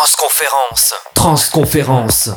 Transconférence. Transconférence.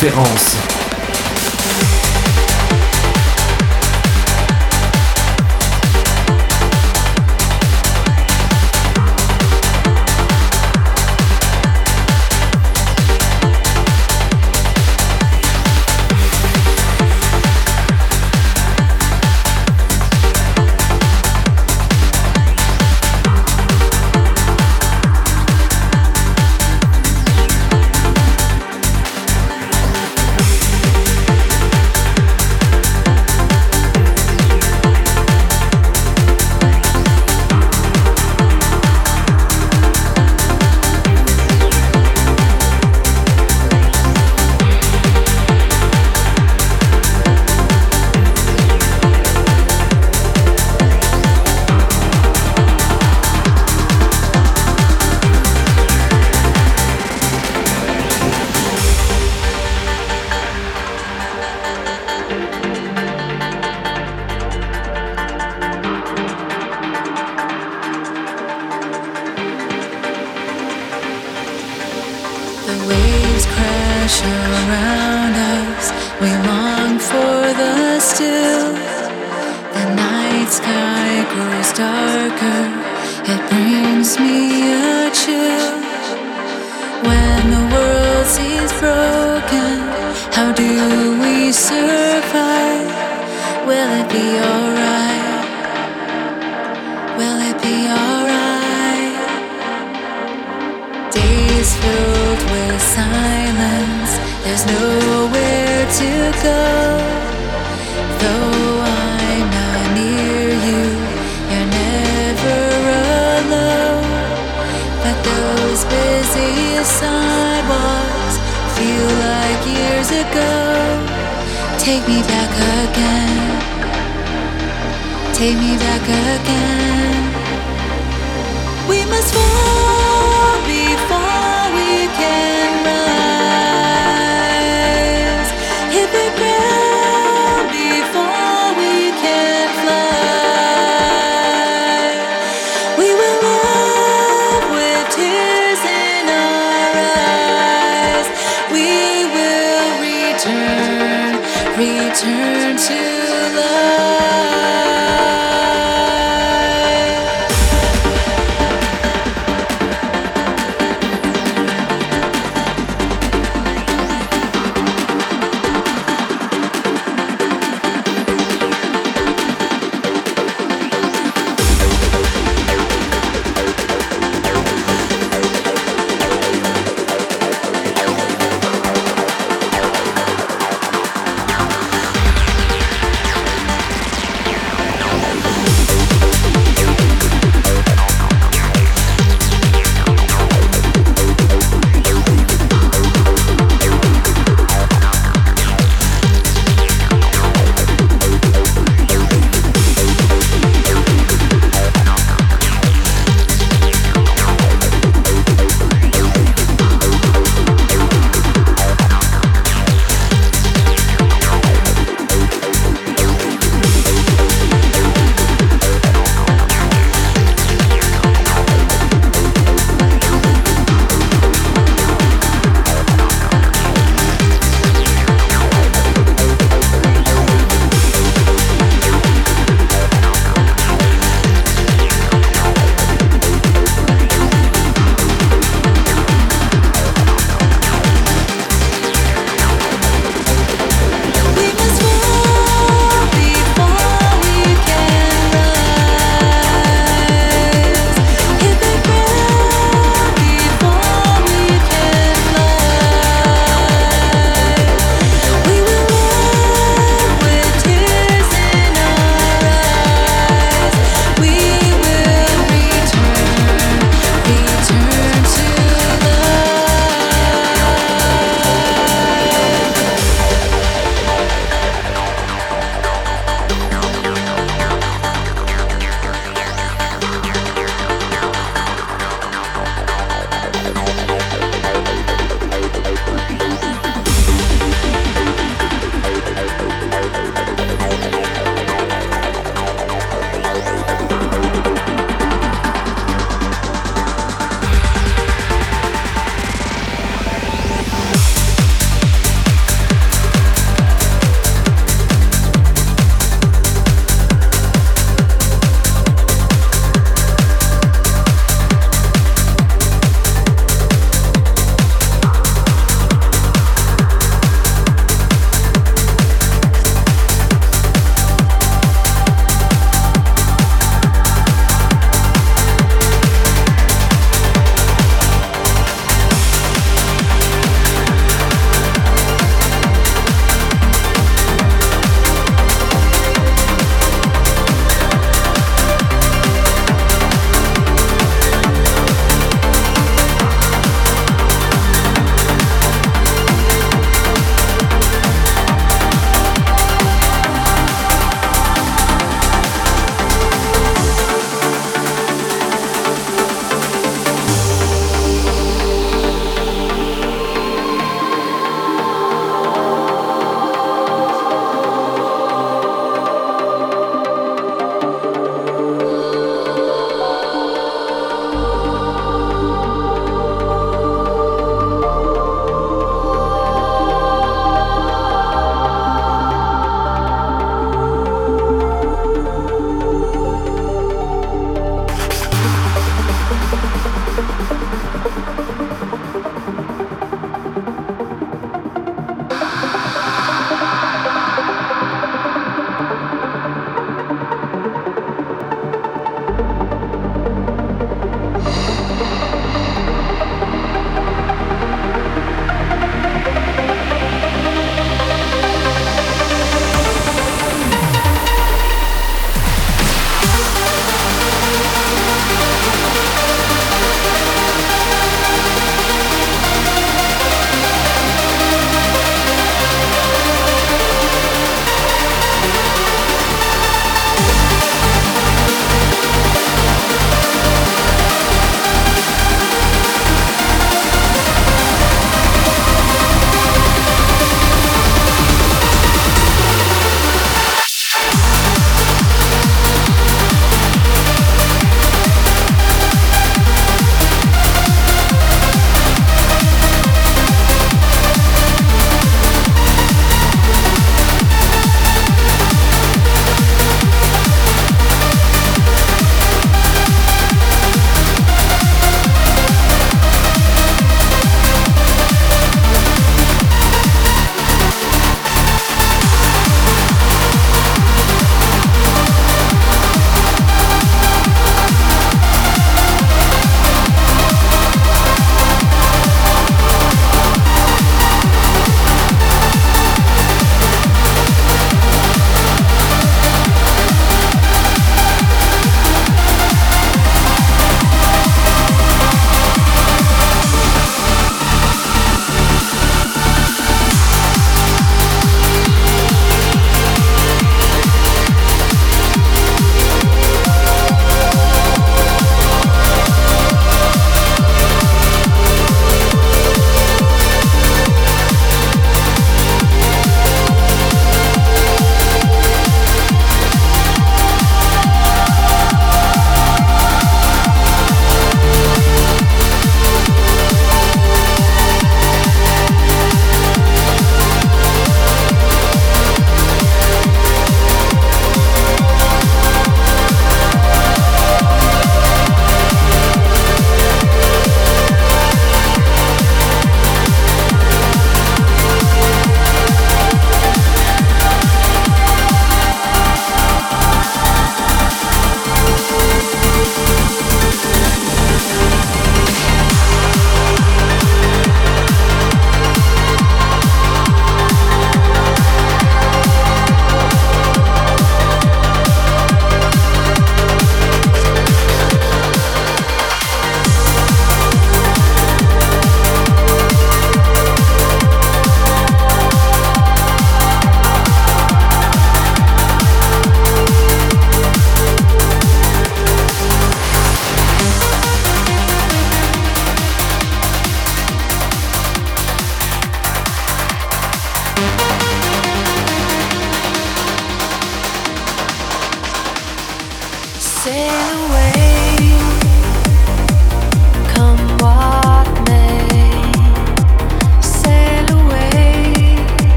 différence. Will it be alright? Will it be alright? Days filled with silence, there's nowhere to go. Though I'm not near you, you're never alone. But those busy sidewalks feel like years ago. Take me back take me back again. We must fall.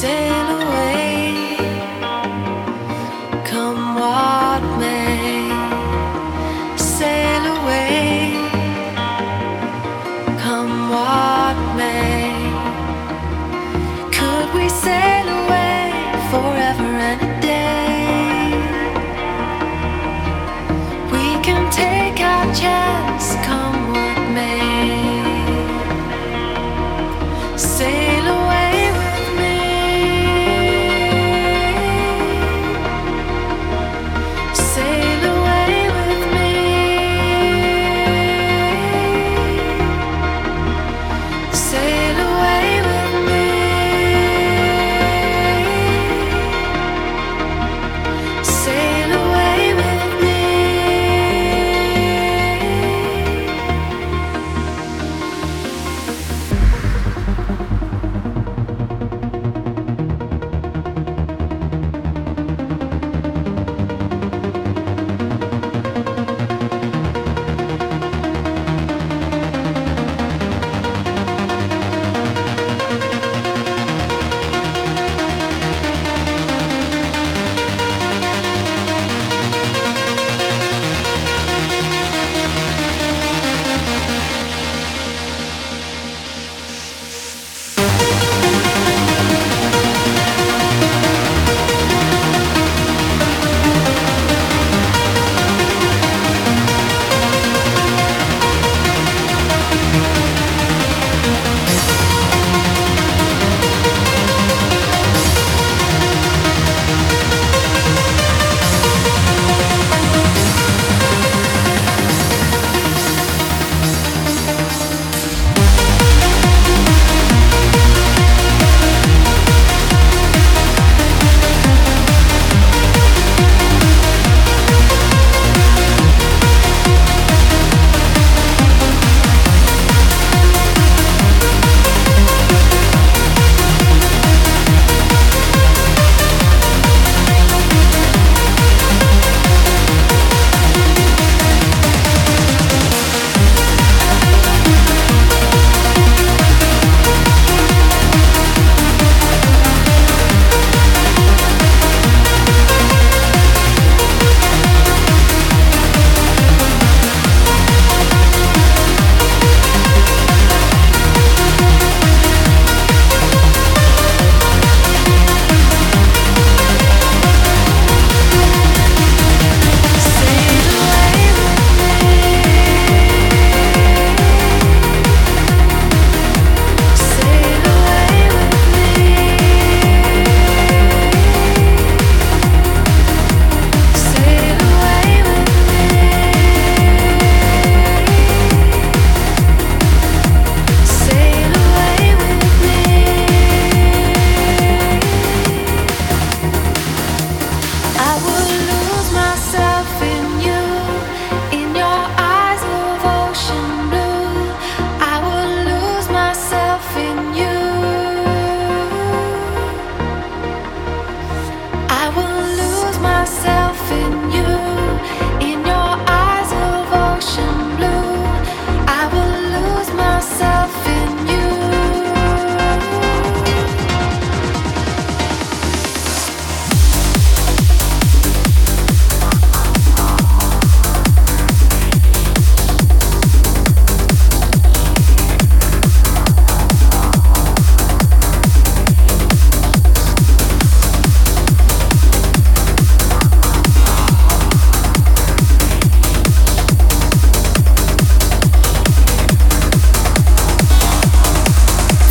say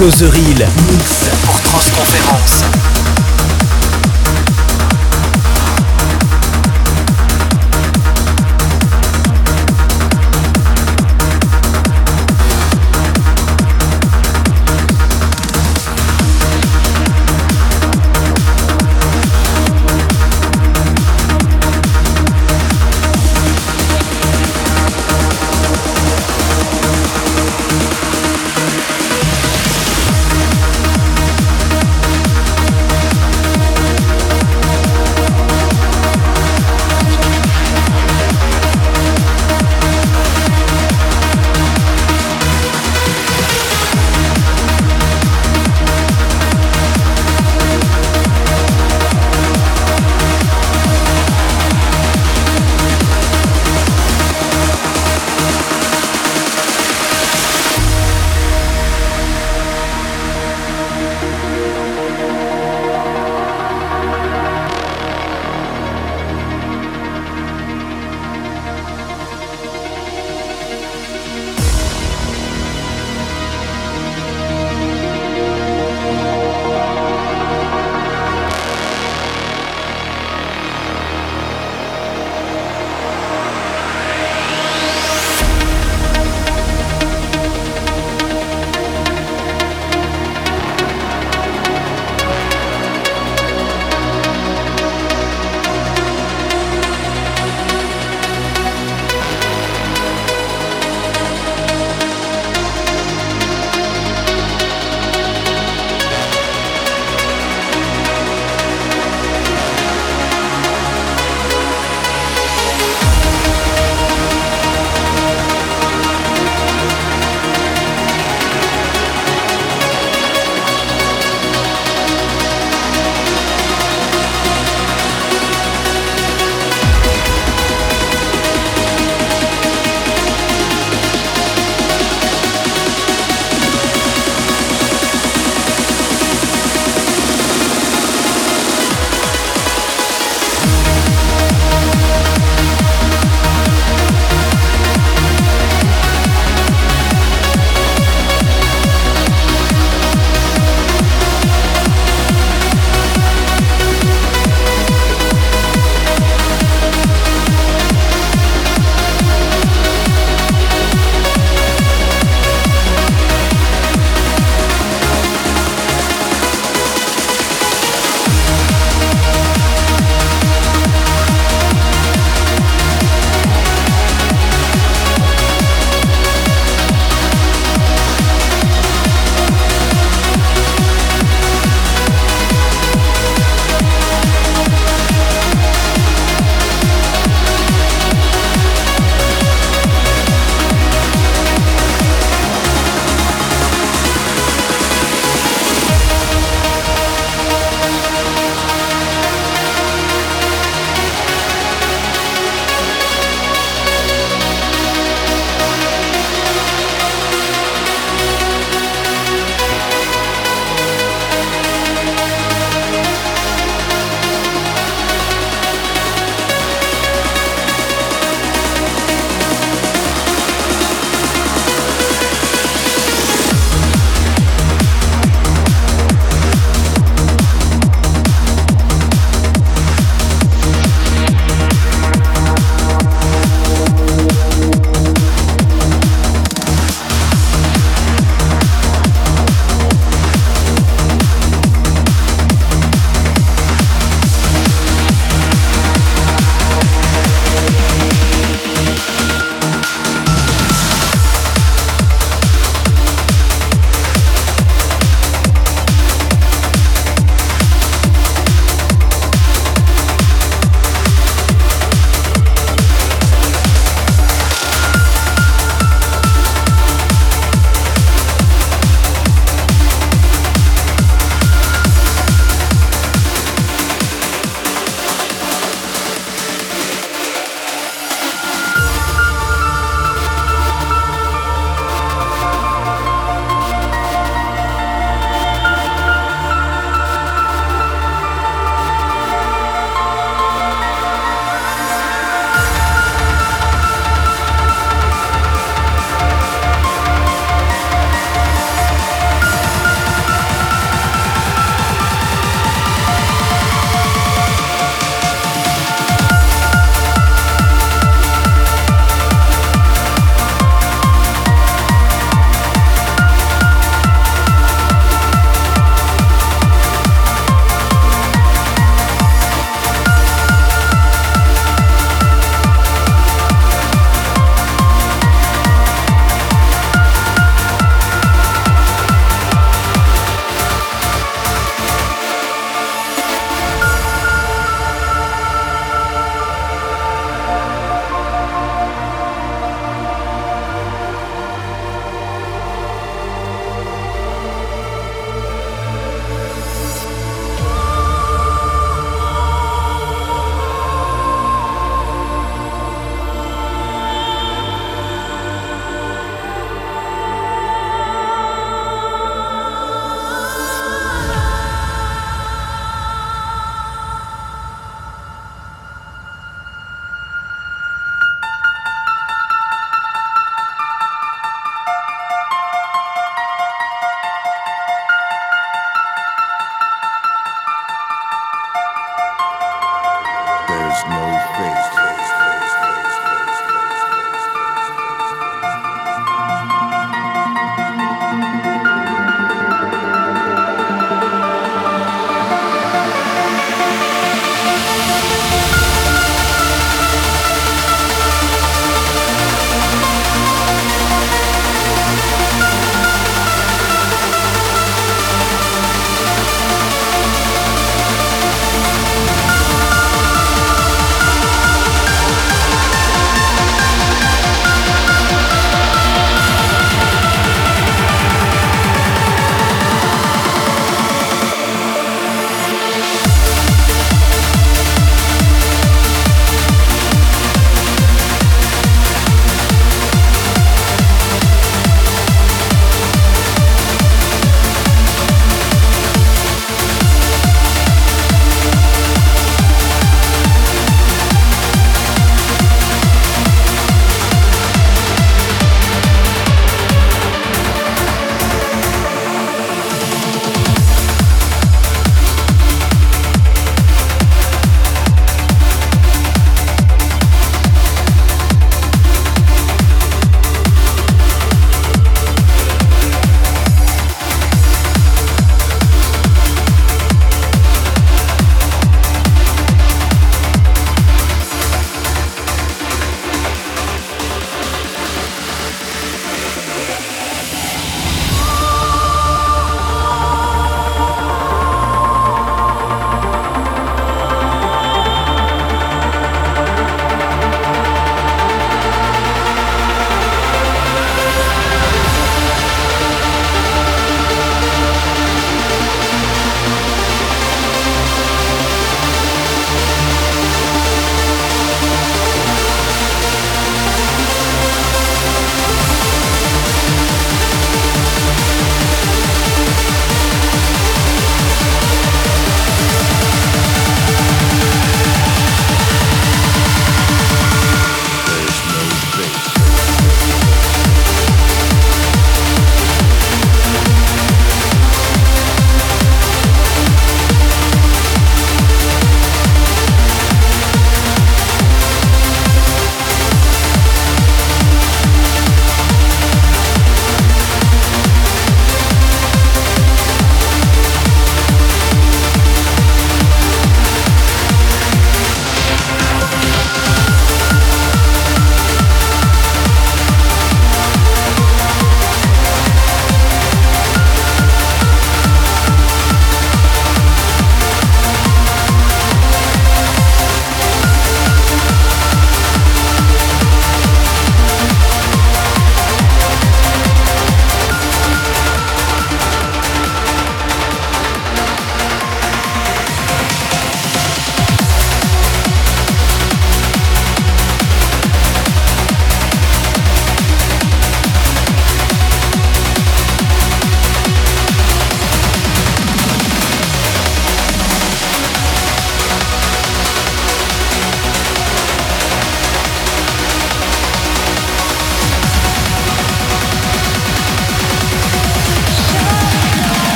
Close the Reel. Mix pour Transconférence.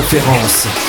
conférence.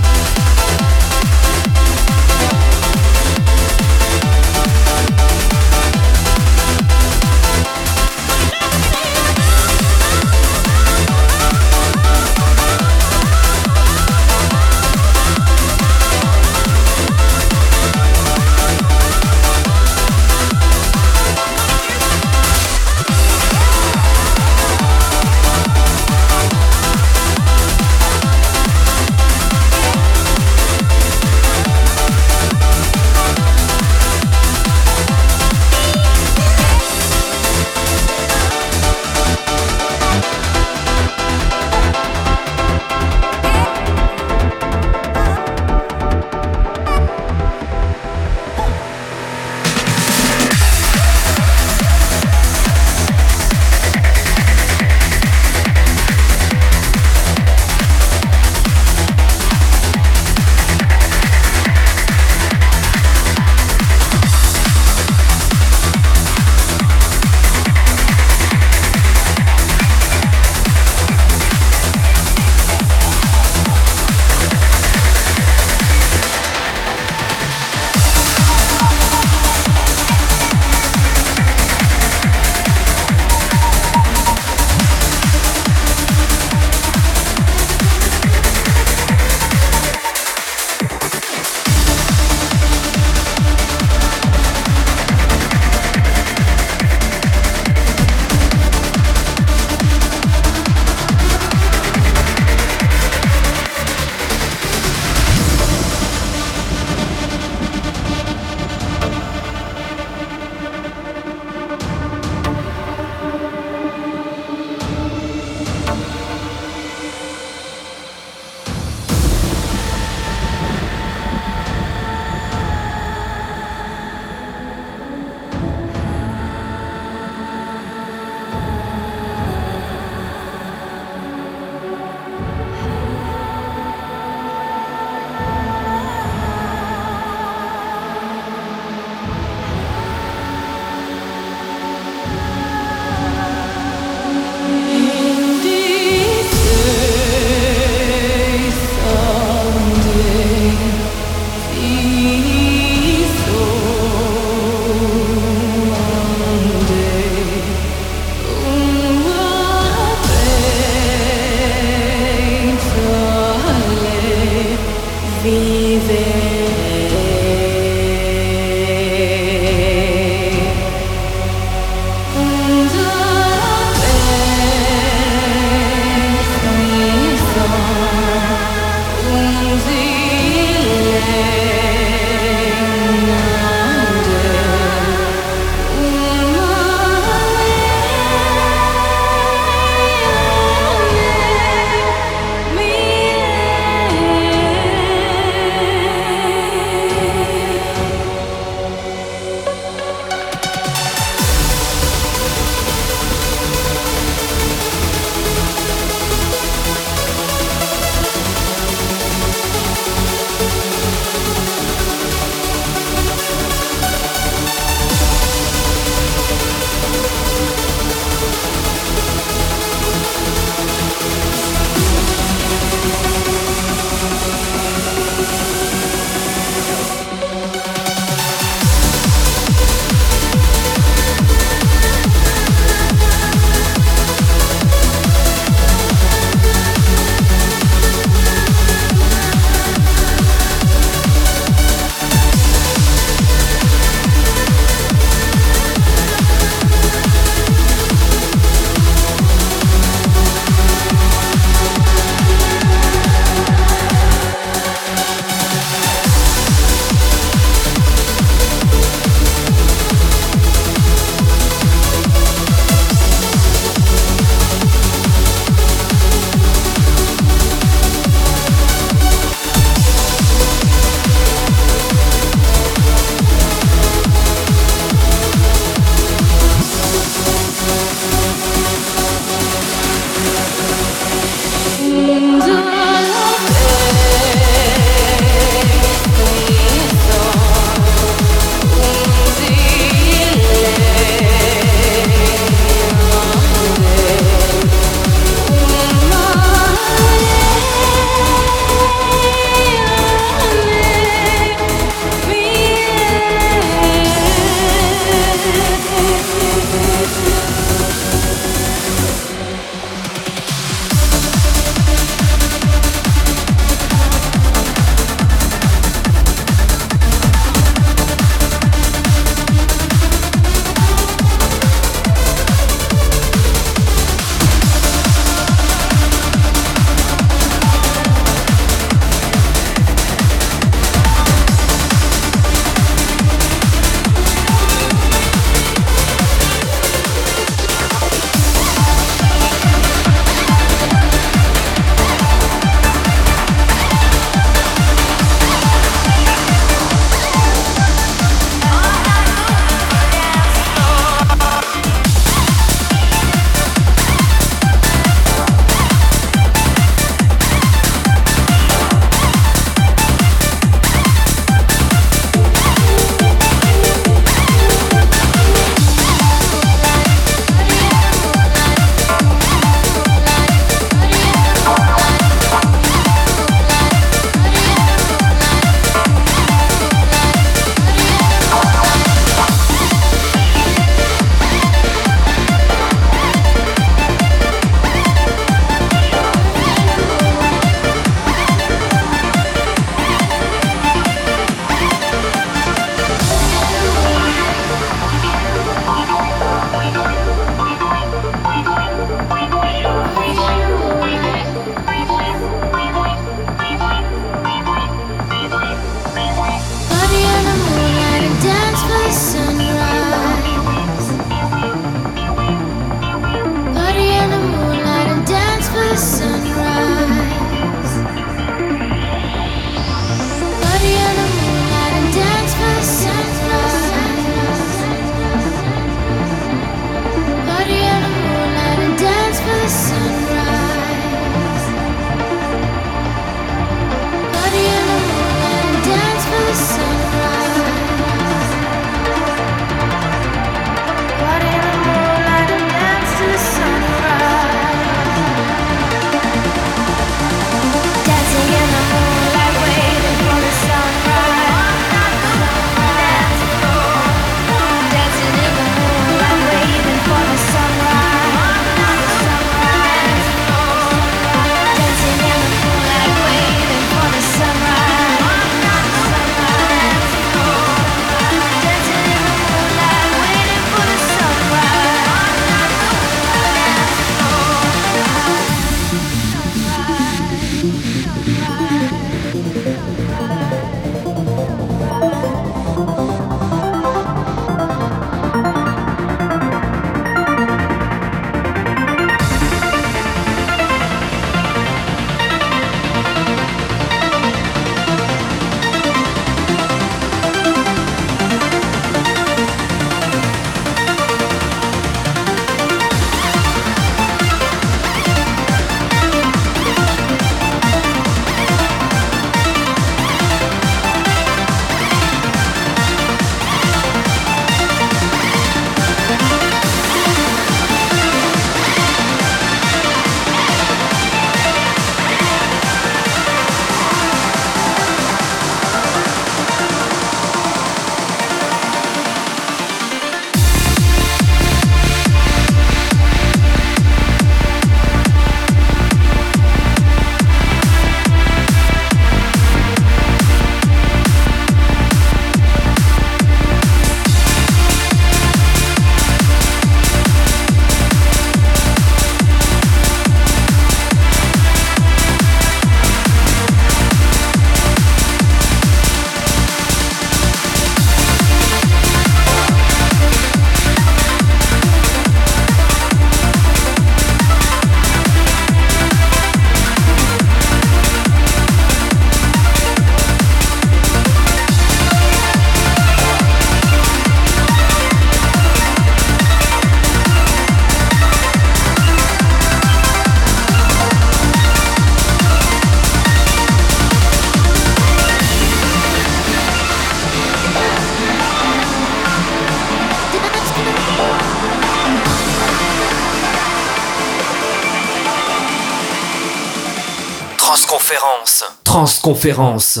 conférence.